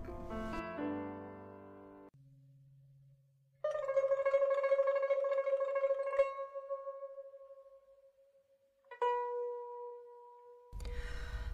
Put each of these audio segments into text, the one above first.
《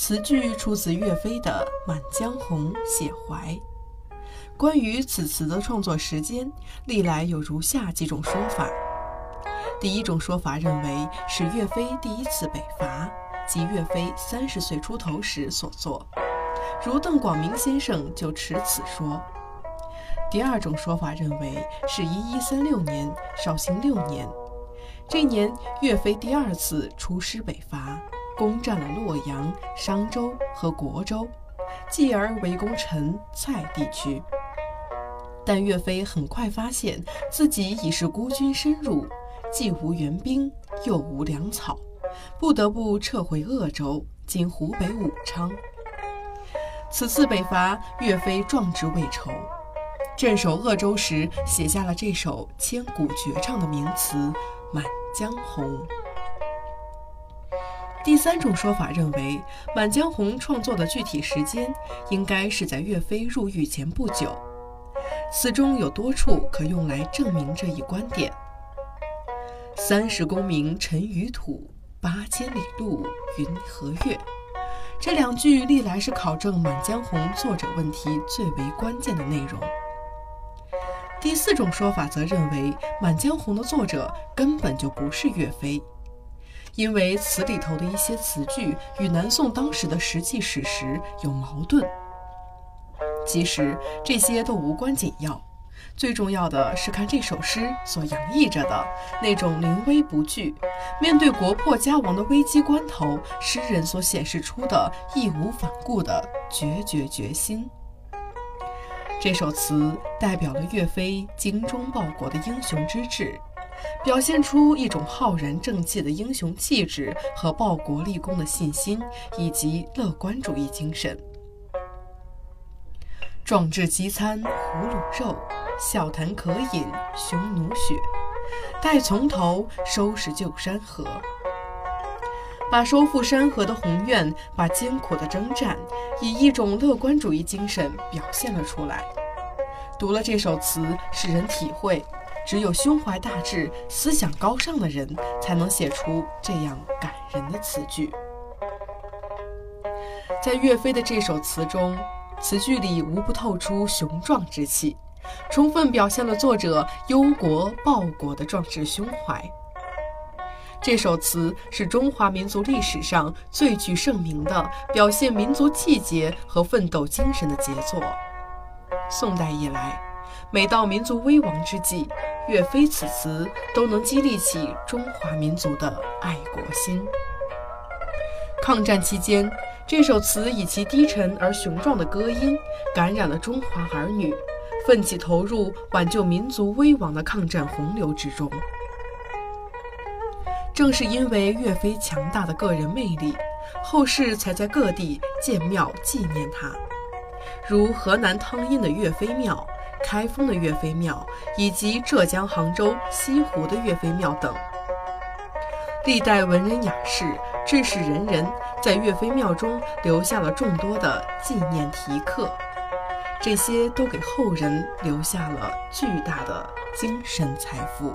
词句出自岳飞的《满江红·写怀》。关于此词的创作时间，历来有如下几种说法。第一种说法认为是岳飞第一次北伐，即岳飞三十岁出头时所作，如邓广明先生就持此说。第二种说法认为是一一三六年绍兴六年，这年岳飞第二次出师北伐。攻占了洛阳、商州和国州，继而围攻陈、蔡地区。但岳飞很快发现自己已是孤军深入，既无援兵，又无粮草，不得不撤回鄂州（今湖北武昌）。此次北伐，岳飞壮志未酬，镇守鄂州时写下了这首千古绝唱的名词《满江红》。第三种说法认为，《满江红》创作的具体时间应该是在岳飞入狱前不久。词中有多处可用来证明这一观点。三十功名尘与土，八千里路云和月。这两句历来是考证《满江红》作者问题最为关键的内容。第四种说法则认为，《满江红》的作者根本就不是岳飞。因为词里头的一些词句与南宋当时的实际史实有矛盾，其实这些都无关紧要，最重要的是看这首诗所洋溢着的那种临危不惧，面对国破家亡的危机关头，诗人所显示出的义无反顾的决绝决心。这首词代表了岳飞精忠报国的英雄之志。表现出一种浩然正气的英雄气质和报国立功的信心，以及乐观主义精神。壮志饥餐胡虏肉，笑谈渴饮匈奴血。待从头，收拾旧山河。把收复山河的宏愿，把艰苦的征战，以一种乐观主义精神表现了出来。读了这首词，使人体会。只有胸怀大志、思想高尚的人，才能写出这样感人的词句。在岳飞的这首词中，词句里无不透出雄壮之气，充分表现了作者忧国报国的壮志胸怀。这首词是中华民族历史上最具盛名的表现民族气节和奋斗精神的杰作。宋代以来，每到民族危亡之际，岳飞此词都能激励起中华民族的爱国心。抗战期间，这首词以其低沉而雄壮的歌音，感染了中华儿女，奋起投入挽救民族危亡的抗战洪流之中。正是因为岳飞强大的个人魅力，后世才在各地建庙纪念他，如河南汤阴的岳飞庙。开封的岳飞庙以及浙江杭州西湖的岳飞庙等。历代文人雅士、志士仁人在岳飞庙中留下了众多的纪念题刻，这些都给后人留下了巨大的精神财富。